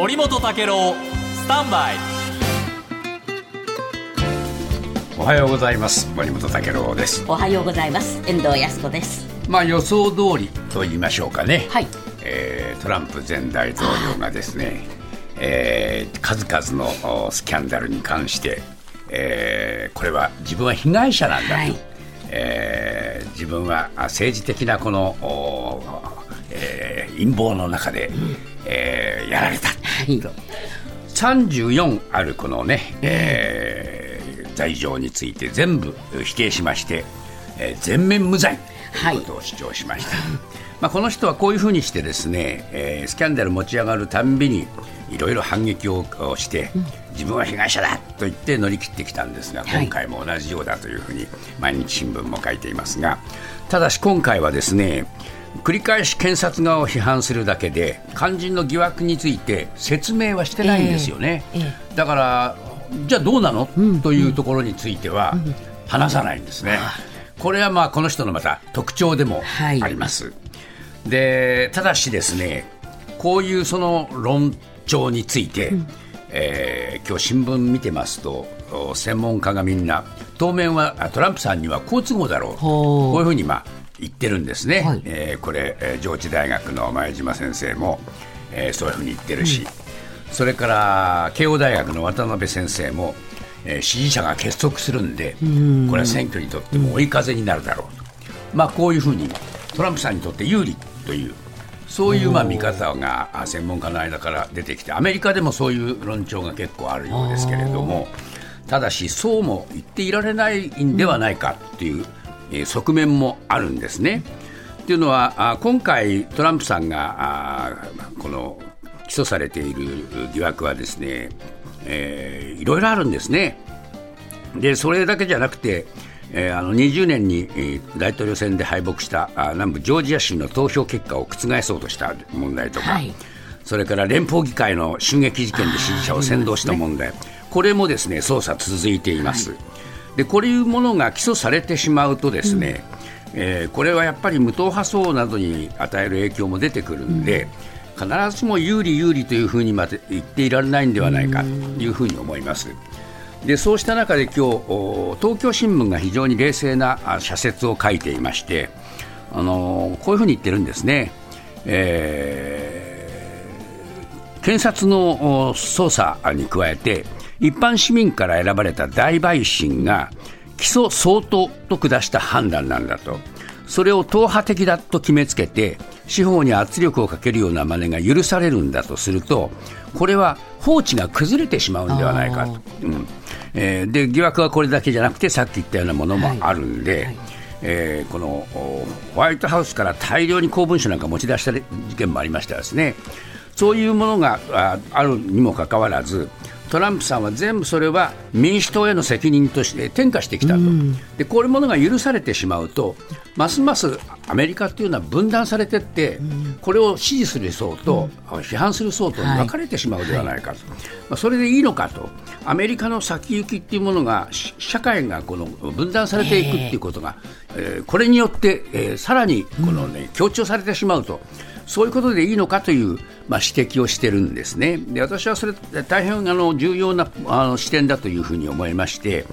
森本武郎スタンバイ。おはようございます。森本武郎です。おはようございます。遠藤康子です。まあ予想通りと言いましょうかね、はい。えートランプ前大統領がですね、えー数々のおスキャンダルに関して、えーこれは自分は被害者なんだと、はい。えー自分はあ政治的なこの、おえー陰謀の中で、えーやられた、はい。と34あるこのね、えー罪状について全部否定しまして、えー全面無罪ということを主張しました、まあ、この人はこういうふうにしてですね、えースキャンダル持ち上がるたんびにいろいろ反撃をして、自分は被害者だと言って乗り切ってきたんですが、はい。今回も同じようだというふうに毎日新聞も書いていますがただし今回はですね繰り返し検察側を批判するだけで肝心の疑惑について説明はしてないんですよね、えええだからじゃあどうなの、というところについては話さないんですね、これはまあこの人のまた特徴でもはい。あります、でただしですねこういうその論調について、えー今日新聞見てますとお専門家がみんな当面はあトランプさんには好都合だろう。こういうふうにまあ言ってるんですね、はい。えーこれ、えー上智大学の前島先生も、えーそういうふうに言ってるし、それから慶応大学の渡辺先生も、えー支持者が結束するんで、これは選挙にとっても追い風になるだろうと、まあ、こういうふうにトランプさんにとって有利という。そういうまあ見方があ専門家の間から出てきてアメリカでもそういう論調が結構あるようですけれどもただしそうも言っていられないんではないかという、えー側面もあるんですね。というのはあ今回トランプさんがあこの起訴されている疑惑はですね、えーいろいろあるんですね。でそれだけじゃなくて、えーあの20年に、えー大統領選で敗北したあ南部ジョージア州の投票結果を覆そうとした問題とか、はいそれから連邦議会の襲撃事件で支持者を扇動した問題、これもですね捜査続いています。でこういうものが起訴されてしまうとですね、えーこれはやっぱり無党派層などに与える影響も出てくるんで、必ずしも有利有利というふうにまで言っていられないんではないかというふうに思います。でそうした中で今日お東京新聞が非常に冷静なあ社説を書いていまして、あのーこういうふうに言ってるんですね。えー検察のお捜査に加えて一般市民から選ばれた大陪審が起訴相当と下した判断なんだと。それを党派的だと決めつけて司法に圧力をかけるような真似が許されるんだとするとこれは法治が崩れてしまうんではないかと、うん。えーで疑惑はこれだけじゃなくてさっき言ったようなものもあるんで、えーこのおホワイトハウスから大量に公文書なんか持ち出した事件もありましたですね。そういうものがああるにもかかわらず、トランプさんは全部それは民主党への責任として転嫁してきたと、でこういうものが許されてしまうと、ますますアメリカというのは分断されていって、これを支持する層と、批判する層とに分かれてしまうではないかと、まあ、それでいいのかと、アメリカの先行きっていうものが、し社会がこの分断されていくっていうことが、えーこれによって、えーさらにこの、ね強調されてしまうと。そういうことでいいのかという、まあ、指摘をしてるんですね。で私はそれ大変あの重要なあの視点だというふうに思いまして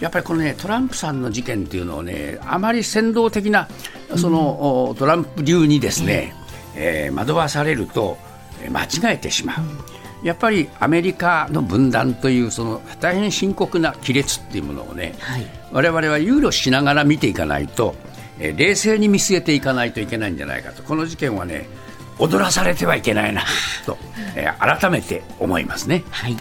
やっぱりこのねトランプさんの事件というのをねあまり扇動的なその、おトランプ流にですね、えー惑わされるとえー間違えてしまう。やっぱりアメリカの分断というその大変深刻な亀裂っていうものをね、はい我々は憂慮しながら見ていかないと、え冷静に見据えていかないといけないんじゃないかとこの事件はね踊らされてはいけないなと、え改めて思いますね。はい